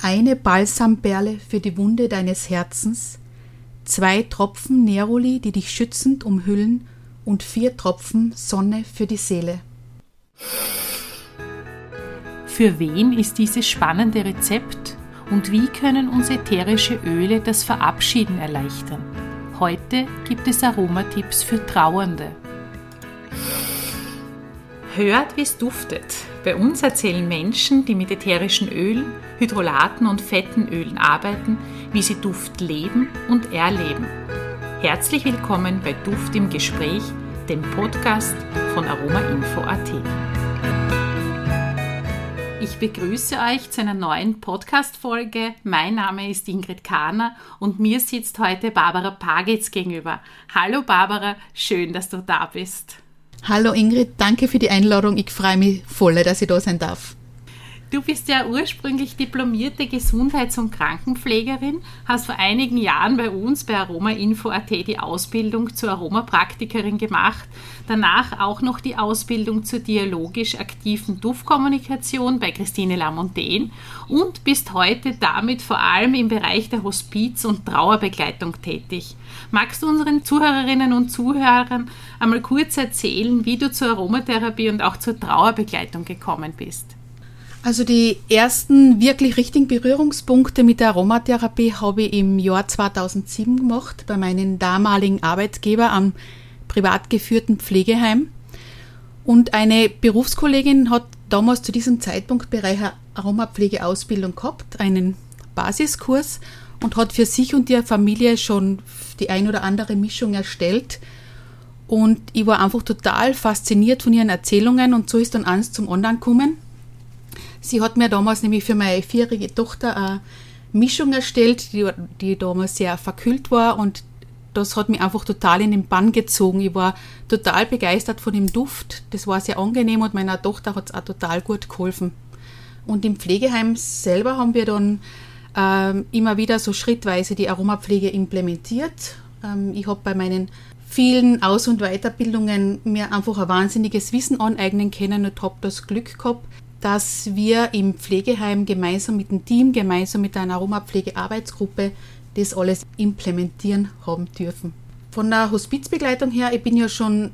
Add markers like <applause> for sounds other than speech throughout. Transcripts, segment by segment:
eine Balsamperle für die Wunde deines Herzens, zwei Tropfen Neroli, die dich schützend umhüllen, und vier Tropfen Sonne für die Seele. Für wen ist dieses spannende Rezept und wie können uns ätherische Öle das Verabschieden erleichtern? Heute gibt es Aromatipps für Trauernde. Hört, wie es duftet. Bei uns erzählen Menschen, die mit ätherischen Ölen, Hydrolaten und fetten Ölen arbeiten, wie sie Duft leben und erleben. Herzlich willkommen bei Duft im Gespräch, dem Podcast von aromainfo.at. Ich begrüße euch zu einer neuen Podcast-Folge. Mein Name ist Ingrid Kahner und mir sitzt heute Barbara Pagitz gegenüber. Hallo Barbara, schön, dass du da bist. Hallo Ingrid, danke für die Einladung. Ich freue mich voll, dass ich da sein darf. Du bist ja ursprünglich diplomierte Gesundheits- und Krankenpflegerin, hast vor einigen Jahren bei uns bei Aromainfo.at die Ausbildung zur Aromapraktikerin gemacht, danach auch noch die Ausbildung zur dialogisch aktiven Duftkommunikation bei Christine Lamontaine und bist heute damit vor allem im Bereich der Hospiz- und Trauerbegleitung tätig. Magst du unseren Zuhörerinnen und Zuhörern einmal kurz erzählen, wie du zur Aromatherapie und auch zur Trauerbegleitung gekommen bist? Also die ersten wirklich richtigen Berührungspunkte mit der Aromatherapie habe ich im Jahr 2007 gemacht bei meinem damaligen Arbeitgeber am privat geführten Pflegeheim. Und eine Berufskollegin hat damals zu diesem Zeitpunkt Bereich Aromapflegeausbildung gehabt, einen Basiskurs und hat für sich und ihre Familie schon die ein oder andere Mischung erstellt. Und ich war einfach total fasziniert von ihren Erzählungen und so ist dann eins zum anderen gekommen. Sie hat mir damals nämlich für meine vierjährige Tochter eine Mischung erstellt, die, die damals sehr verkühlt war und das hat mich einfach total in den Bann gezogen. Ich war total begeistert von dem Duft. Das war sehr angenehm und meiner Tochter hat es auch total gut geholfen. Und im Pflegeheim selber haben wir dann ähm, immer wieder so schrittweise die Aromapflege implementiert. Ähm, ich habe bei meinen vielen Aus- und Weiterbildungen mir einfach ein wahnsinniges Wissen aneignen können und habe das Glück gehabt, dass wir im Pflegeheim gemeinsam mit dem Team, gemeinsam mit einer Aromapflegearbeitsgruppe das alles implementieren haben dürfen. Von der Hospizbegleitung her, ich bin ja schon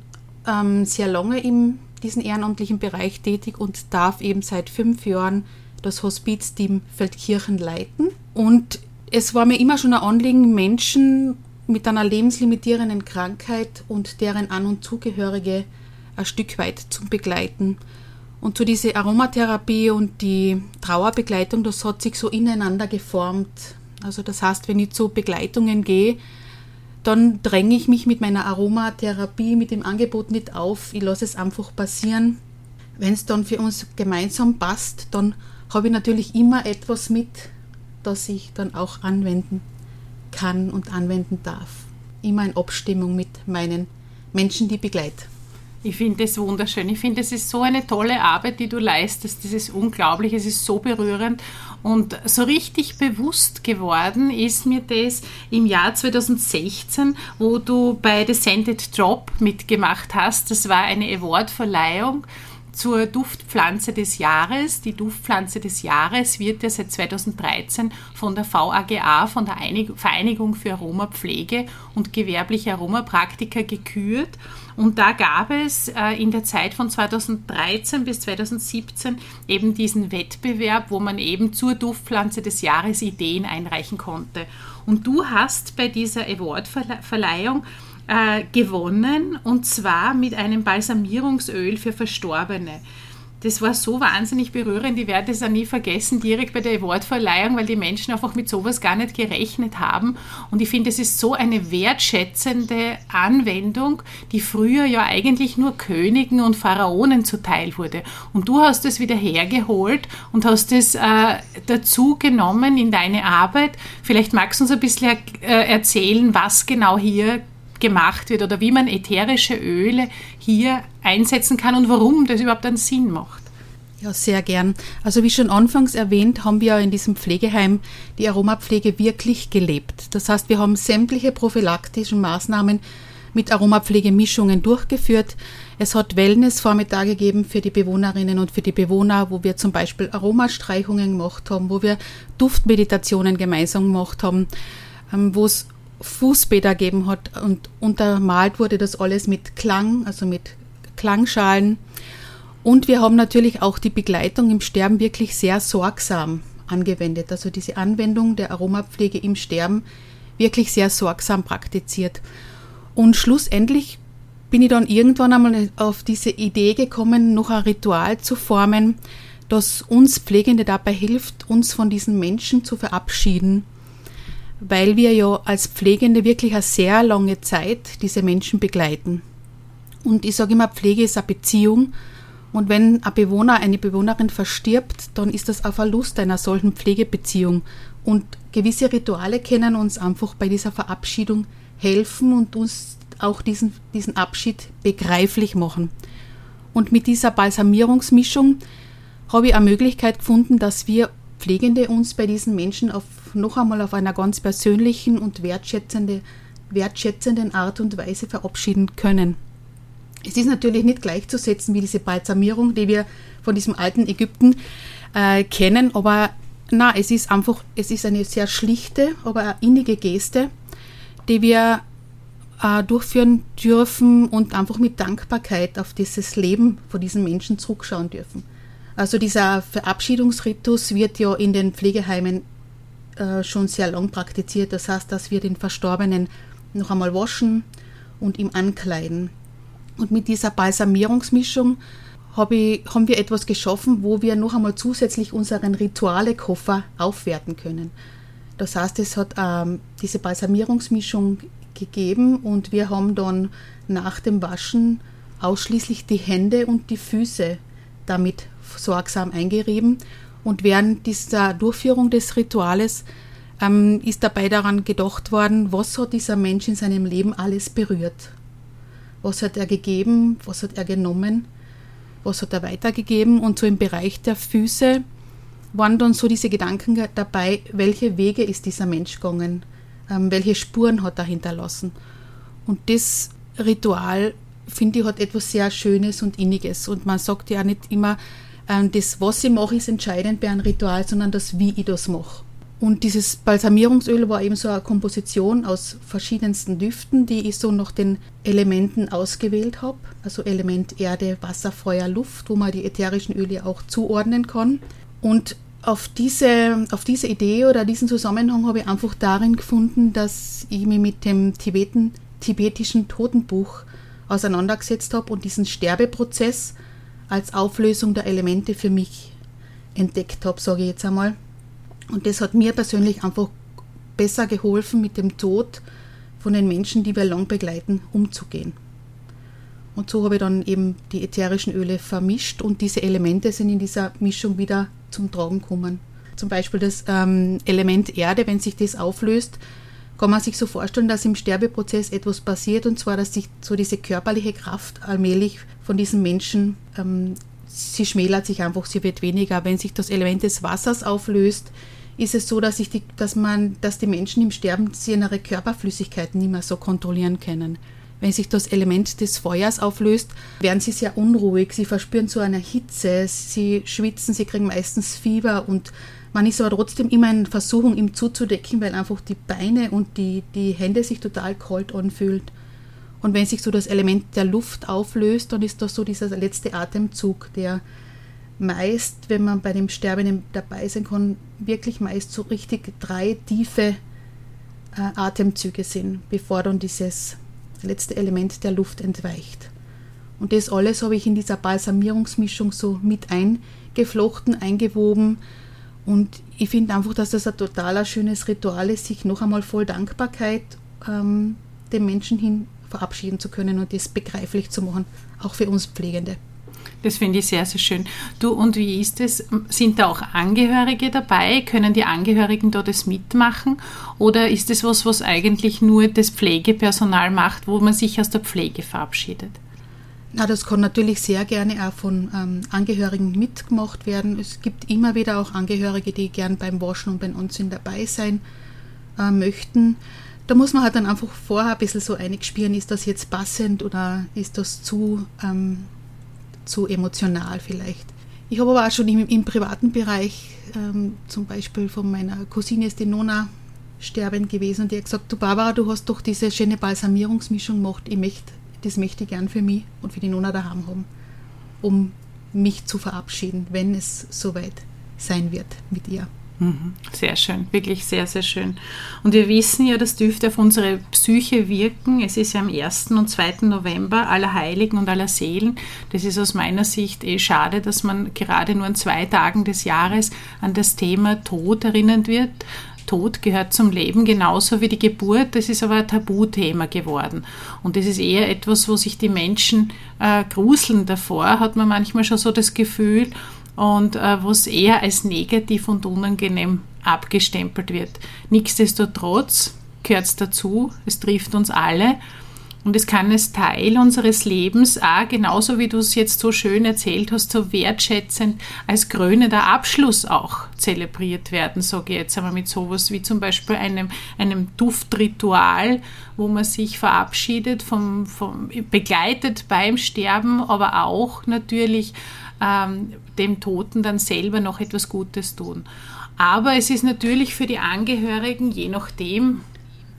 ähm, sehr lange in diesem ehrenamtlichen Bereich tätig und darf eben seit fünf Jahren das Hospizteam Feldkirchen leiten. Und es war mir immer schon ein Anliegen, Menschen mit einer lebenslimitierenden Krankheit und deren An- und Zugehörige ein Stück weit zu begleiten. Und so diese Aromatherapie und die Trauerbegleitung, das hat sich so ineinander geformt. Also das heißt, wenn ich zu Begleitungen gehe, dann dränge ich mich mit meiner Aromatherapie, mit dem Angebot nicht auf. Ich lasse es einfach passieren. Wenn es dann für uns gemeinsam passt, dann habe ich natürlich immer etwas mit, das ich dann auch anwenden kann und anwenden darf. Immer in Abstimmung mit meinen Menschen, die begleiten. Ich finde das wunderschön. Ich finde, es ist so eine tolle Arbeit, die du leistest. Das ist unglaublich. Es ist so berührend. Und so richtig bewusst geworden ist mir das im Jahr 2016, wo du bei The Scented Drop mitgemacht hast. Das war eine Awardverleihung zur Duftpflanze des Jahres. Die Duftpflanze des Jahres wird ja seit 2013 von der VAGA, von der Vereinigung für Aromapflege und gewerbliche Aromapraktiker gekürt. Und da gab es äh, in der Zeit von 2013 bis 2017 eben diesen Wettbewerb, wo man eben zur Duftpflanze des Jahres Ideen einreichen konnte. Und du hast bei dieser Awardverleihung äh, gewonnen und zwar mit einem Balsamierungsöl für Verstorbene das war so wahnsinnig berührend. Ich werde es auch nie vergessen, direkt bei der Awardverleihung, weil die Menschen einfach mit sowas gar nicht gerechnet haben. Und ich finde, es ist so eine wertschätzende Anwendung, die früher ja eigentlich nur Königen und Pharaonen zuteil wurde. Und du hast es wieder hergeholt und hast es äh, dazu genommen in deine Arbeit. Vielleicht magst du uns ein bisschen äh, erzählen, was genau hier gemacht wird oder wie man ätherische Öle hier einsetzen kann und warum das überhaupt einen Sinn macht. Ja, sehr gern. Also wie schon anfangs erwähnt, haben wir in diesem Pflegeheim die Aromapflege wirklich gelebt. Das heißt, wir haben sämtliche prophylaktischen Maßnahmen mit Aromapflegemischungen durchgeführt. Es hat Wellness-Vormittage gegeben für die Bewohnerinnen und für die Bewohner, wo wir zum Beispiel Aromastreichungen gemacht haben, wo wir Duftmeditationen gemeinsam gemacht haben, ähm, wo es Fußbäder gegeben hat und untermalt wurde das alles mit Klang, also mit Klangschalen. Und wir haben natürlich auch die Begleitung im Sterben wirklich sehr sorgsam angewendet. Also diese Anwendung der Aromapflege im Sterben wirklich sehr sorgsam praktiziert. Und schlussendlich bin ich dann irgendwann einmal auf diese Idee gekommen, noch ein Ritual zu formen, das uns Pflegende dabei hilft, uns von diesen Menschen zu verabschieden, weil wir ja als Pflegende wirklich eine sehr lange Zeit diese Menschen begleiten. Und ich sage immer, Pflege ist eine Beziehung. Und wenn ein Bewohner, eine Bewohnerin verstirbt, dann ist das ein Verlust einer solchen Pflegebeziehung. Und gewisse Rituale können uns einfach bei dieser Verabschiedung helfen und uns auch diesen, diesen Abschied begreiflich machen. Und mit dieser Balsamierungsmischung habe ich eine Möglichkeit gefunden, dass wir Pflegende uns bei diesen Menschen auf, noch einmal auf einer ganz persönlichen und wertschätzende, wertschätzenden Art und Weise verabschieden können. Es ist natürlich nicht gleichzusetzen wie diese Balsamierung, die wir von diesem alten Ägypten äh, kennen, aber na, es ist einfach, es ist eine sehr schlichte, aber innige Geste, die wir äh, durchführen dürfen und einfach mit Dankbarkeit auf dieses Leben von diesen Menschen zurückschauen dürfen. Also dieser Verabschiedungsritus wird ja in den Pflegeheimen äh, schon sehr lang praktiziert. Das heißt, dass wir den Verstorbenen noch einmal waschen und ihm ankleiden. Und mit dieser Balsamierungsmischung hab ich, haben wir etwas geschaffen, wo wir noch einmal zusätzlich unseren Rituale-Koffer aufwerten können. Das heißt, es hat ähm, diese Balsamierungsmischung gegeben und wir haben dann nach dem Waschen ausschließlich die Hände und die Füße damit sorgsam eingerieben. Und während dieser Durchführung des Rituales ähm, ist dabei daran gedacht worden, was hat dieser Mensch in seinem Leben alles berührt. Was hat er gegeben, was hat er genommen, was hat er weitergegeben. Und so im Bereich der Füße waren dann so diese Gedanken dabei, welche Wege ist dieser Mensch gegangen, ähm, welche Spuren hat er hinterlassen. Und das Ritual, finde ich, hat etwas sehr Schönes und Inniges. Und man sagt ja nicht immer, das, was ich mache, ist entscheidend bei einem Ritual, sondern das, wie ich das mache. Und dieses Balsamierungsöl war eben so eine Komposition aus verschiedensten Düften, die ich so nach den Elementen ausgewählt habe. Also Element Erde, Wasser, Feuer, Luft, wo man die ätherischen Öle auch zuordnen kann. Und auf diese, auf diese Idee oder diesen Zusammenhang habe ich einfach darin gefunden, dass ich mich mit dem Tibeten, tibetischen Totenbuch auseinandergesetzt habe und diesen Sterbeprozess als Auflösung der Elemente für mich entdeckt habe, sage ich jetzt einmal. Und das hat mir persönlich einfach besser geholfen, mit dem Tod von den Menschen, die wir lang begleiten, umzugehen. Und so habe ich dann eben die ätherischen Öle vermischt und diese Elemente sind in dieser Mischung wieder zum Tragen gekommen. Zum Beispiel das ähm, Element Erde, wenn sich das auflöst, kann man sich so vorstellen, dass im Sterbeprozess etwas passiert und zwar, dass sich so diese körperliche Kraft allmählich von diesen Menschen, ähm, sie schmälert sich einfach, sie wird weniger. Wenn sich das Element des Wassers auflöst, ist es so, dass, die, dass, man, dass die Menschen im Sterben ihre Körperflüssigkeiten nicht mehr so kontrollieren können. Wenn sich das Element des Feuers auflöst, werden sie sehr unruhig, sie verspüren so eine Hitze, sie schwitzen, sie kriegen meistens Fieber und man ist aber trotzdem immer in Versuchung, ihm zuzudecken, weil einfach die Beine und die, die Hände sich total kalt anfühlt. Und wenn sich so das Element der Luft auflöst, dann ist das so dieser letzte Atemzug, der meist, wenn man bei dem Sterben dabei sein kann, wirklich meist so richtig drei tiefe äh, Atemzüge sind, bevor dann dieses letzte Element der Luft entweicht. Und das alles habe ich in dieser Balsamierungsmischung so mit eingeflochten, eingewoben. Und ich finde einfach, dass das ein total schönes Ritual ist, sich noch einmal voll Dankbarkeit ähm, dem Menschen hin verabschieden zu können und das begreiflich zu machen, auch für uns Pflegende. Das finde ich sehr, sehr schön. Du, und wie ist es? Sind da auch Angehörige dabei? Können die Angehörigen da das mitmachen? Oder ist es was, was eigentlich nur das Pflegepersonal macht, wo man sich aus der Pflege verabschiedet? Na, das kann natürlich sehr gerne auch von ähm, Angehörigen mitgemacht werden. Es gibt immer wieder auch Angehörige, die gern beim Waschen und beim Anziehen dabei sein äh, möchten. da muss man halt dann einfach vorher ein bisschen so eingespielen, ist das jetzt passend oder ist das zu, ähm, zu emotional vielleicht. Ich habe aber auch schon im, im privaten Bereich, ähm, zum Beispiel von meiner Cousine ist die Nona sterbend gewesen und die hat gesagt, du Barbara, du hast doch diese schöne Balsamierungsmischung gemacht, ich möchte, das möchte ich gern für mich und für die Nona daheim haben, um mich zu verabschieden, wenn es soweit sein wird mit ihr. Mhm. Sehr schön, wirklich sehr, sehr schön. Und wir wissen ja, das dürfte auf unsere Psyche wirken. Es ist ja am 1. und 2. November aller Heiligen und aller Seelen. Das ist aus meiner Sicht eh schade, dass man gerade nur an zwei Tagen des Jahres an das Thema Tod erinnert wird. Tod gehört zum Leben genauso wie die Geburt. Das ist aber ein Tabuthema geworden. Und das ist eher etwas, wo sich die Menschen äh, gruseln davor, hat man manchmal schon so das Gefühl und äh, was eher als negativ und unangenehm abgestempelt wird. Nichtsdestotrotz gehört es dazu, es trifft uns alle und es kann als Teil unseres Lebens auch, genauso wie du es jetzt so schön erzählt hast, so wertschätzend als krönender Abschluss auch zelebriert werden, sage ich jetzt einmal mit sowas wie zum Beispiel einem, einem Duftritual, wo man sich verabschiedet, vom, vom, begleitet beim Sterben, aber auch natürlich ähm, dem Toten dann selber noch etwas Gutes tun. Aber es ist natürlich für die Angehörigen, je nachdem,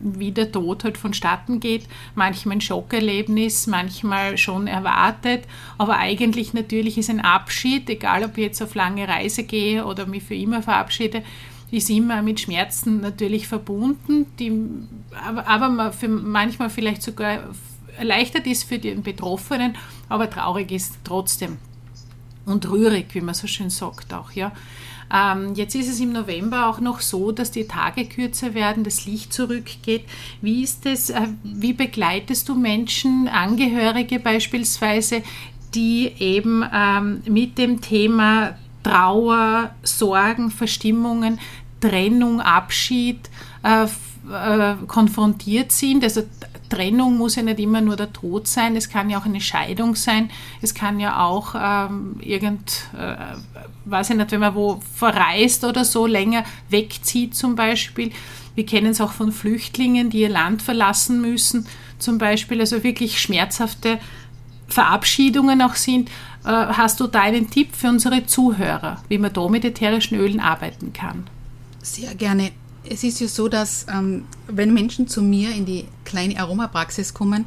wie der Tod halt vonstatten geht, manchmal ein Schockerlebnis, manchmal schon erwartet, aber eigentlich natürlich ist ein Abschied, egal ob ich jetzt auf lange Reise gehe oder mich für immer verabschiede, ist immer mit Schmerzen natürlich verbunden, die aber, aber manchmal vielleicht sogar erleichtert ist für den Betroffenen, aber traurig ist trotzdem. Und rührig, wie man so schön sagt auch, ja. Ähm, jetzt ist es im November auch noch so, dass die Tage kürzer werden, das Licht zurückgeht. Wie ist es, äh, wie begleitest du Menschen, Angehörige beispielsweise, die eben ähm, mit dem Thema Trauer, Sorgen, Verstimmungen, Trennung, Abschied äh, äh, konfrontiert sind? Also Trennung muss ja nicht immer nur der Tod sein, es kann ja auch eine Scheidung sein, es kann ja auch ähm, irgend, äh, weiß ich nicht, wenn man wo verreist oder so länger wegzieht zum Beispiel. Wir kennen es auch von Flüchtlingen, die ihr Land verlassen müssen zum Beispiel, also wirklich schmerzhafte Verabschiedungen auch sind. Äh, hast du da einen Tipp für unsere Zuhörer, wie man da mit ätherischen Ölen arbeiten kann? Sehr gerne es ist ja so, dass ähm, wenn Menschen zu mir in die kleine Aromapraxis kommen,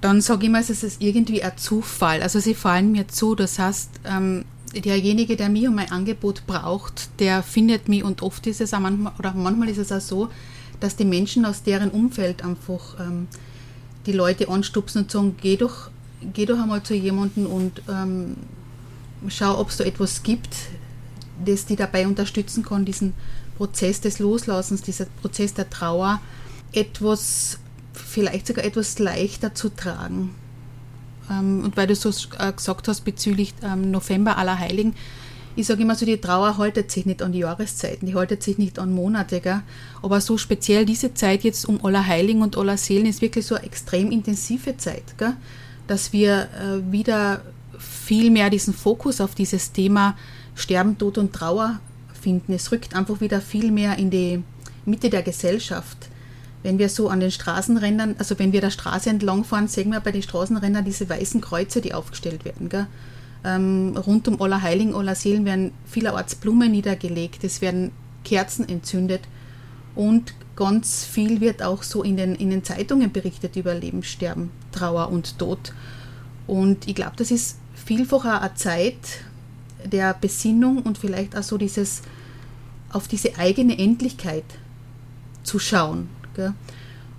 dann sage ich mal, es ist irgendwie ein Zufall. Also sie fallen mir zu. Das heißt, ähm, derjenige, der mich und mein Angebot braucht, der findet mich und oft ist es auch manchmal, oder manchmal ist es auch so, dass die Menschen aus deren Umfeld einfach ähm, die Leute anstupsen und sagen, geh doch, geh doch einmal zu jemandem und ähm, schau, ob es da etwas gibt, das die dabei unterstützen kann, diesen Prozess des Loslassens, dieser Prozess der Trauer, etwas, vielleicht sogar etwas leichter zu tragen. Ähm, und weil du so äh, gesagt hast bezüglich ähm, November aller Heiligen, ich sage immer so, die Trauer haltet sich nicht an die Jahreszeiten, die haltet sich nicht an Monate, gell? aber so speziell diese Zeit jetzt um aller Heiligen und aller Seelen ist wirklich so eine extrem intensive Zeit, gell? dass wir äh, wieder viel mehr diesen Fokus auf dieses Thema Sterben, Tod und Trauer finden. Es rückt einfach wieder viel mehr in die Mitte der Gesellschaft. Wenn wir so an den Straßenrändern, also wenn wir der Straße entlang fahren, sehen wir bei den Straßenrändern diese weißen Kreuze, die aufgestellt werden. Ähm, rund um Allerheiligen, Allerseelen werden vielerorts Blumen niedergelegt, es werden Kerzen entzündet und ganz viel wird auch so in den, in den Zeitungen berichtet über Leben, Sterben, Trauer und Tod. Und ich glaube, das ist vielfach eine Zeit, der Besinnung und vielleicht auch so dieses auf diese eigene Endlichkeit zu schauen. Gell?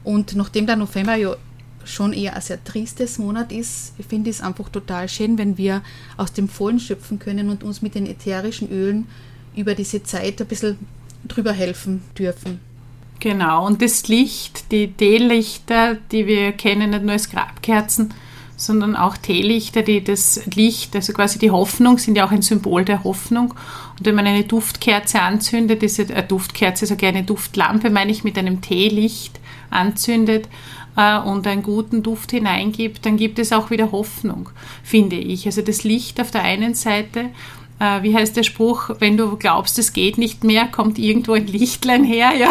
Und nachdem der November ja schon eher ein sehr tristes Monat ist, finde ich es einfach total schön, wenn wir aus dem Vollen schöpfen können und uns mit den ätherischen Ölen über diese Zeit ein bisschen drüber helfen dürfen. Genau, und das Licht, die Teelichter, die wir kennen, nicht nur als Grabkerzen, sondern auch Teelichter, die das Licht, also quasi die Hoffnung, sind ja auch ein Symbol der Hoffnung. Und wenn man eine Duftkerze anzündet, ist eine Duftkerze, so eine Duftlampe, meine ich, mit einem Teelicht anzündet äh, und einen guten Duft hineingibt, dann gibt es auch wieder Hoffnung, finde ich. Also das Licht auf der einen Seite äh, wie heißt der Spruch, wenn du glaubst, es geht nicht mehr, kommt irgendwo ein Lichtlein her. <laughs> Ja,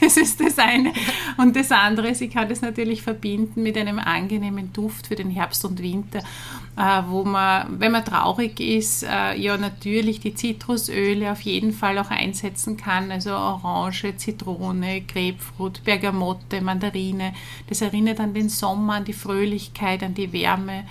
das ist das eine. Und das andere, sie kann das natürlich verbinden mit einem angenehmen Duft für den Herbst und Winter, äh, wo man, wenn man traurig ist, äh, ja natürlich die Zitrusöle auf jeden Fall auch einsetzen kann. Also Orange, Zitrone, Grapefruit, Bergamotte, Mandarine. Das erinnert an den Sommer, an die Fröhlichkeit, an die Wärme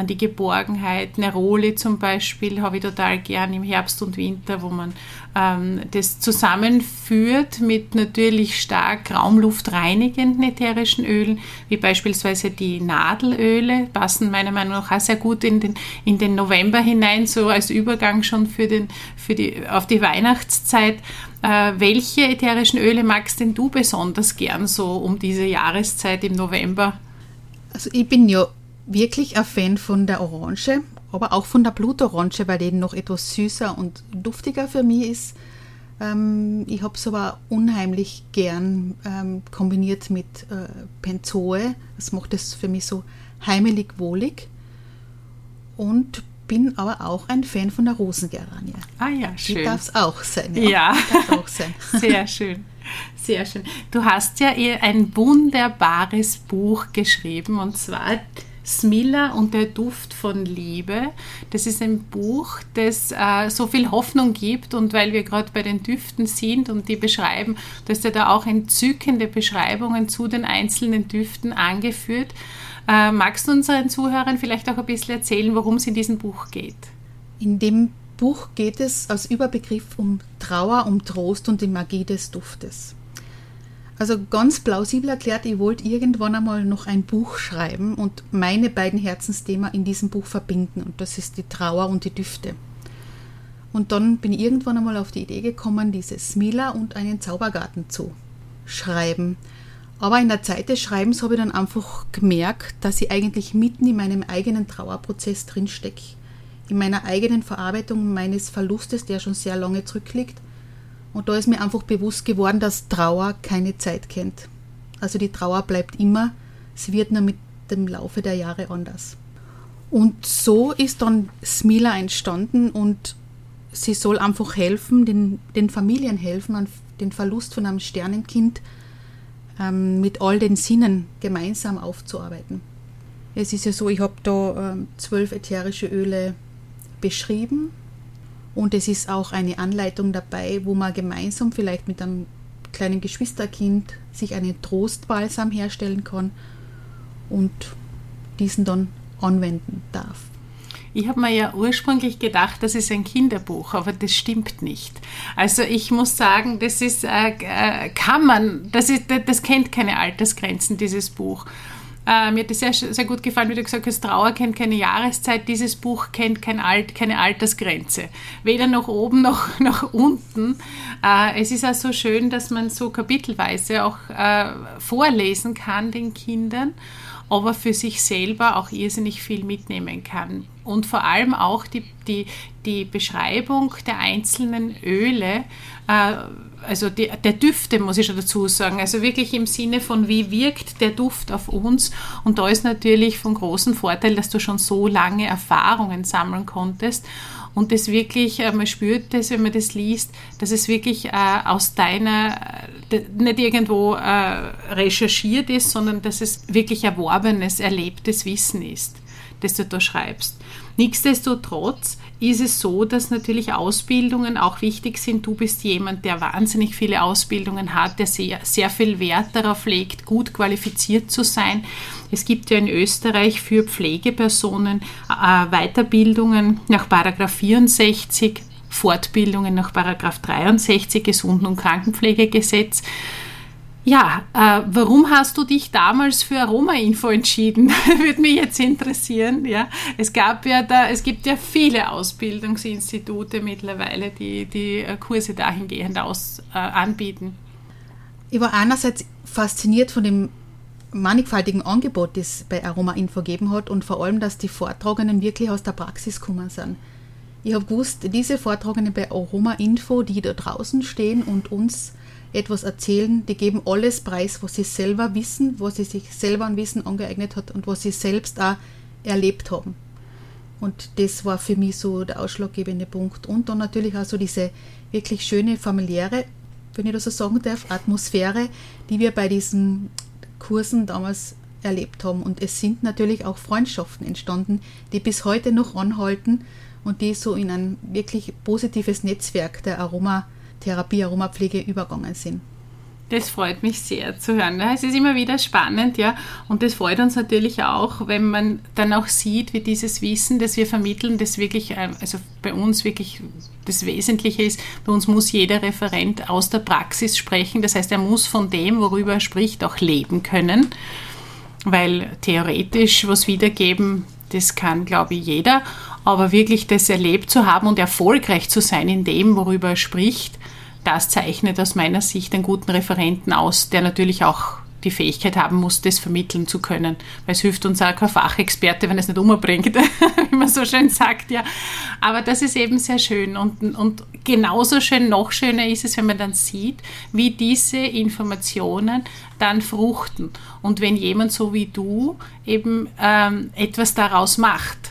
an die Geborgenheit. Neroli zum Beispiel habe ich total gern im Herbst und Winter, wo man ähm, das zusammenführt mit natürlich stark raumluftreinigenden ätherischen Ölen, wie beispielsweise die Nadelöle, passen meiner Meinung nach auch sehr gut in den, in den November hinein, so als Übergang schon für den, für die, auf die Weihnachtszeit. Äh, welche ätherischen Öle magst denn du besonders gern so um diese Jahreszeit im November? Also ich bin ja wirklich ein Fan von der Orange, aber auch von der Blutorange, weil die noch etwas süßer und duftiger für mich ist. Ähm, ich habe es aber unheimlich gern ähm, kombiniert mit äh, Penzoe. Das macht es für mich so heimelig wohlig. Und bin aber auch ein Fan von der Rosengeranie. Ah ja, schön. Die darf es auch sein. Ja, ja. auch sein. <laughs> sehr schön. Sehr schön. Du hast ja eh ein wunderbares Buch geschrieben und zwar Smilla und der Duft von Liebe. Das ist ein Buch, das äh, so viel Hoffnung gibt und weil wir gerade bei den Düften sind und die beschreiben, hast ja da auch entzückende Beschreibungen zu den einzelnen Düften angeführt. Äh, magst du unseren Zuhörern vielleicht auch ein bisschen erzählen, worum es in diesem Buch geht? In dem Buch geht es als Überbegriff um Trauer, um Trost und die Magie des Duftes. Also ganz plausibel erklärt, ich wollte irgendwann einmal noch ein Buch schreiben und meine beiden Herzensthemen in diesem Buch verbinden. Und das ist die Trauer und die Düfte. Und dann bin ich irgendwann einmal auf die Idee gekommen, dieses Smila und einen Zaubergarten zu schreiben. Aber in der Zeit des Schreibens habe ich dann einfach gemerkt, dass ich eigentlich mitten in meinem eigenen Trauerprozess drinstecke. In meiner eigenen Verarbeitung meines Verlustes, der schon sehr lange zurückliegt und da ist mir einfach bewusst geworden, dass Trauer keine Zeit kennt. Also die Trauer bleibt immer, sie wird nur mit dem Laufe der Jahre anders. Und so ist dann Smila entstanden und sie soll einfach helfen, den, den Familien helfen, an den Verlust von einem Sternenkind ähm, mit all den Sinnen gemeinsam aufzuarbeiten. Es ist ja so, ich habe da ähm, zwölf ätherische Öle beschrieben und es ist auch eine Anleitung dabei, wo man gemeinsam vielleicht mit einem kleinen Geschwisterkind sich einen Trostbalsam herstellen kann und diesen dann anwenden darf. Ich habe mir ja ursprünglich gedacht, das ist ein Kinderbuch, aber das stimmt nicht. Also ich muss sagen, das ist, äh, äh kann man, das, ist, das kennt keine Altersgrenzen, dieses Buch. Äh, mir hat es sehr, sehr gut gefallen, wie du gesagt hast, Trauer kennt keine Jahreszeit, dieses Buch kennt kein Alt, keine Altersgrenze. Weder nach oben noch <laughs> nach unten. Äh, es ist auch so schön, dass man so kapitelweise auch äh, vorlesen kann den Kindern aber für sich selber auch irrsinnig viel mitnehmen kann. Und vor allem auch die, die, die Beschreibung der einzelnen Öle, äh, also die, der Düfte, muss ich schon dazu sagen. Also wirklich im Sinne von, wie wirkt der Duft auf uns. Und da ist natürlich von großem Vorteil, dass du schon so lange Erfahrungen sammeln konntest und das wirklich, äh, man spürt das, wenn man das liest, dass es wirklich äh, aus deiner, äh, nicht irgendwo äh, recherchiert ist, sondern dass es wirklich erworbenes, erlebtes Wissen ist, das du da schreibst. Nichtsdestotrotz ist es so, dass natürlich Ausbildungen auch wichtig sind. Du bist jemand, der wahnsinnig viele Ausbildungen hat, der sehr, sehr viel Wert darauf legt, gut qualifiziert zu sein. Es gibt ja in Österreich für Pflegepersonen äh, Weiterbildungen nach 64, Fortbildungen nach 63 Gesunden- und Krankenpflegegesetz. Ja, äh, warum hast du dich damals für Aroma-Info entschieden? <laughs> Würde mich jetzt interessieren. Ja, es gab ja da, es gibt ja viele Ausbildungsinstitute mittlerweile, die die äh, Kurse dahingehend aus, äh, anbieten. Ich war einerseits fasziniert von dem mannigfaltigen Angebot, das es bei Aroma Info gegeben hat und vor allem, dass die Vortragenden wirklich aus der Praxis kommen sind. Ich habe gewusst, diese Vortragenden bei Aroma Info, die da draußen stehen und uns etwas erzählen, die geben alles preis, was sie selber wissen, was sie sich selber an Wissen angeeignet hat und was sie selbst auch erlebt haben. Und das war für mich so der ausschlaggebende Punkt. Und dann natürlich auch so diese wirklich schöne familiäre, wenn ich das so sagen darf, Atmosphäre, die wir bei diesen Kursen damals erlebt haben. Und es sind natürlich auch Freundschaften entstanden, die bis heute noch anhalten und die so in ein wirklich positives Netzwerk der Aromatherapie, Aromapflege übergangen sind. Das freut mich sehr zu hören. Es ist immer wieder spannend, ja. Und das freut uns natürlich auch, wenn man dann auch sieht, wie dieses Wissen, das wir vermitteln, das wirklich, äh, also bei uns wirklich das Wesentliche ist, bei uns muss jeder Referent aus der Praxis sprechen. Das heißt, er muss von dem, worüber er spricht, auch leben können. Weil theoretisch was wiedergeben, das kann, glaube ich, jeder. Aber wirklich das erlebt zu haben und erfolgreich zu sein in dem, worüber er spricht, das zeichnet aus meiner Sicht einen guten Referenten aus, der natürlich auch die Fähigkeit haben muss, das vermitteln zu können. Weil es hilft uns auch kein Fachexperte, wenn es nicht umbringt, <laughs> wie man so schön sagt, ja. Aber das ist eben sehr schön. Und, und genauso schön, noch schöner ist es, wenn man dann sieht, wie diese Informationen dann fruchten. Und wenn jemand so wie du eben ähm, etwas daraus macht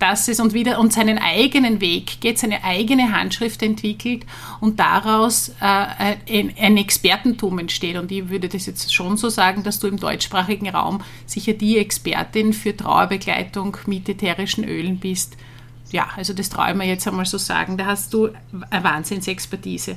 das ist und wieder und seinen eigenen Weg geht, seine eigene Handschrift entwickelt und daraus äh, ein, ein, Expertentum entsteht. Und ich würde das jetzt schon so sagen, dass du im deutschsprachigen Raum sicher die Expertin für Trauerbegleitung mit ätherischen Ölen bist. Ja, also das traue ich mir jetzt einmal so sagen. Da hast du eine Wahnsinnsexpertise.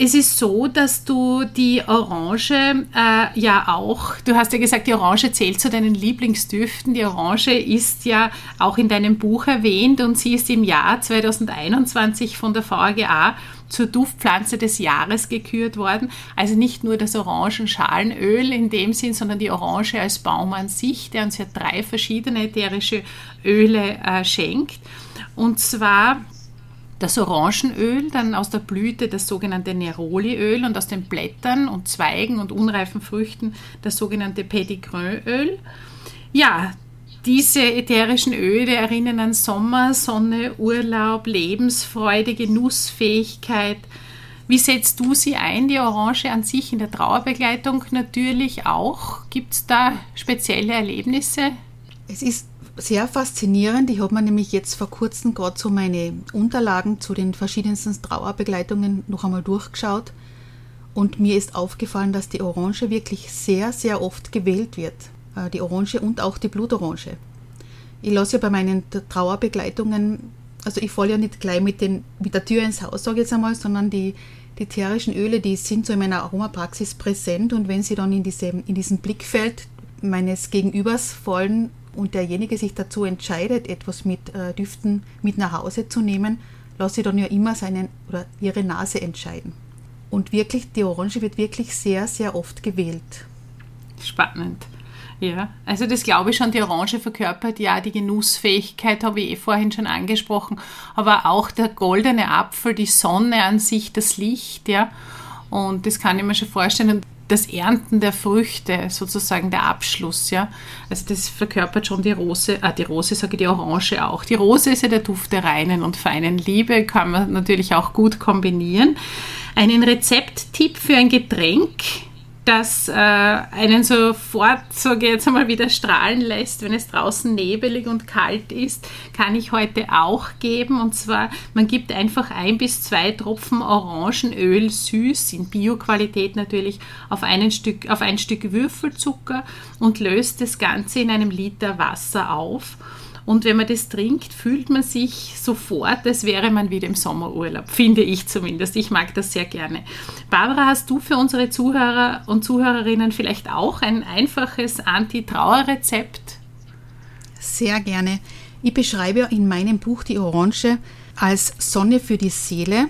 Es ist so, dass du die Orange äh, ja auch, du hast ja gesagt, die Orange zählt zu deinen Lieblingsdüften. Die Orange ist ja auch in deinem Buch erwähnt und sie ist im Jahr 2021 von der VAGA zur Duftpflanze des Jahres gekürt worden. Also nicht nur das Orangenschalenöl in dem Sinn, sondern die Orange als Baum an sich, der uns ja drei verschiedene ätherische Öle äh, schenkt. Und zwar das Orangenöl, dann aus der Blüte das sogenannte Neroliöl und aus den Blättern und Zweigen und unreifen Früchten das sogenannte Petitgrainöl. Ja, diese ätherischen Öle erinnern an Sommer, Sonne, Urlaub, Lebensfreude, Genussfähigkeit. Wie setzt du sie ein, die Orange an sich in der Trauerbegleitung natürlich auch? Gibt es da spezielle Erlebnisse? Es ist sehr faszinierend. Ich habe mir nämlich jetzt vor kurzem gerade so meine Unterlagen zu den verschiedensten Trauerbegleitungen noch einmal durchgeschaut. Und mir ist aufgefallen, dass die Orange wirklich sehr, sehr oft gewählt wird. Äh, die Orange und auch die Blutorange. Ich lasse ja bei meinen Trauerbegleitungen, also ich falle ja nicht gleich mit, den, mit der Tür ins Haus, sage ich jetzt einmal, sondern die, die ätherischen Öle, die sind so in meiner Aromapraxis präsent und wenn sie dann in, diesem, in diesem Blickfeld meines Gegenübers fallen, und derjenige sich dazu entscheidet, etwas mit äh, Düften mit nach Hause zu nehmen, lasse ich dann ja immer seinen oder ihre Nase entscheiden. Und wirklich, die Orange wird wirklich sehr, sehr oft gewählt. Spannend. Ja, also das glaube ich schon, die Orange verkörpert ja die Genussfähigkeit, habe ich eh vorhin schon angesprochen, aber auch der goldene Apfel, die Sonne an sich, das Licht, ja. Und das kann ich mir schon vorstellen das Ernten der Früchte, sozusagen der Abschluss, ja. Also das verkörpert schon die Rose, ah, die Rose sage ich, die Orange auch. Die Rose ist ja der Duft der reinen und feinen Liebe, kann man natürlich auch gut kombinieren. Einen Rezepttipp für ein Getränk das äh, einen sofort, sage ich jetzt einmal, wieder strahlen lässt, wenn es draußen nebelig und kalt ist, kann ich heute auch geben. Und zwar, man gibt einfach ein bis zwei Tropfen Orangenöl süß, in Bioqualität natürlich, auf, einen Stück, auf ein Stück Würfelzucker und löst das Ganze in einem Liter Wasser auf. Und wenn man das trinkt, fühlt man sich sofort, als wäre man wieder im Sommerurlaub, finde ich zumindest. Ich mag das sehr gerne. Barbara, hast du für unsere Zuhörer und Zuhörerinnen vielleicht auch ein einfaches Anti-Trauer-Rezept? Sehr gerne. Ich beschreibe in meinem Buch die Orange als Sonne für die Seele.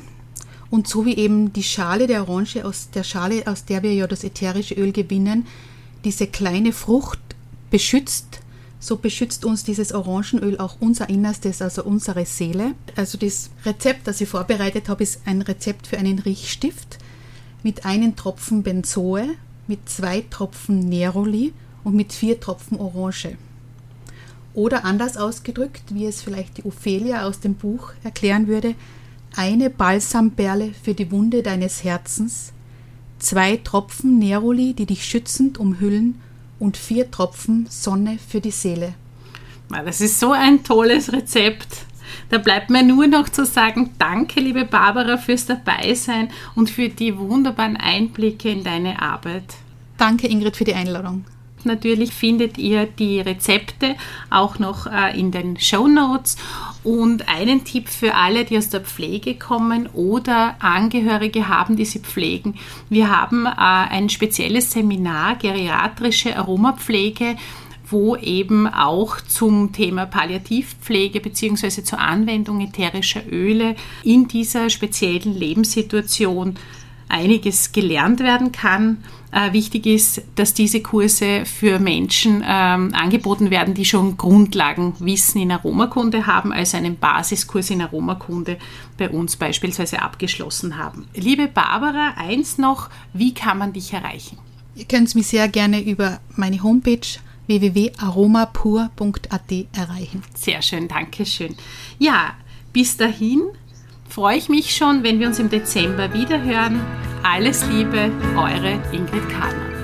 Und so wie eben die Schale der Orange, aus der Schale, aus der wir ja das ätherische Öl gewinnen, diese kleine Frucht beschützt, so beschützt uns dieses Orangenöl auch unser Innerstes, also unsere Seele. Also das Rezept, das ich vorbereitet habe, ist ein Rezept für einen Riechstift mit einem Tropfen Benzoe, mit zwei Tropfen Neroli und mit vier Tropfen Orange. Oder anders ausgedrückt, wie es vielleicht die Ophelia aus dem Buch erklären würde, eine Balsamperle für die Wunde deines Herzens, zwei Tropfen Neroli, die dich schützend umhüllen und vier Tropfen Sonne für die Seele. Das ist so ein tolles Rezept. Da bleibt mir nur noch zu sagen, danke liebe Barbara fürs Dabeisein und für die wunderbaren Einblicke in deine Arbeit. Danke Ingrid für die Einladung. Natürlich findet ihr die Rezepte auch noch äh, in den Show Notes. Und einen Tipp für alle, die aus der Pflege kommen oder Angehörige haben, die sie pflegen. Wir haben äh, ein spezielles Seminar, geriatrische Aromapflege wo eben auch zum Thema Palliativpflege bzw. zur Anwendung ätherischer Öle in dieser speziellen Lebenssituation einiges gelernt werden kann. Äh, wichtig ist, dass diese Kurse für Menschen ähm, angeboten werden, die schon Grundlagenwissen in Aromakunde haben, also einen Basiskurs in Aromakunde bei uns beispielsweise abgeschlossen haben. Liebe Barbara, eins noch, wie kann man dich erreichen? Ihr könnt mich sehr gerne über meine Homepage www.aromapur.at erreichen. Sehr schön, danke schön. Ja, bis dahin freue ich mich schon, wenn wir uns im Dezember wieder hören. Alles Liebe, eure Ingrid Kahner.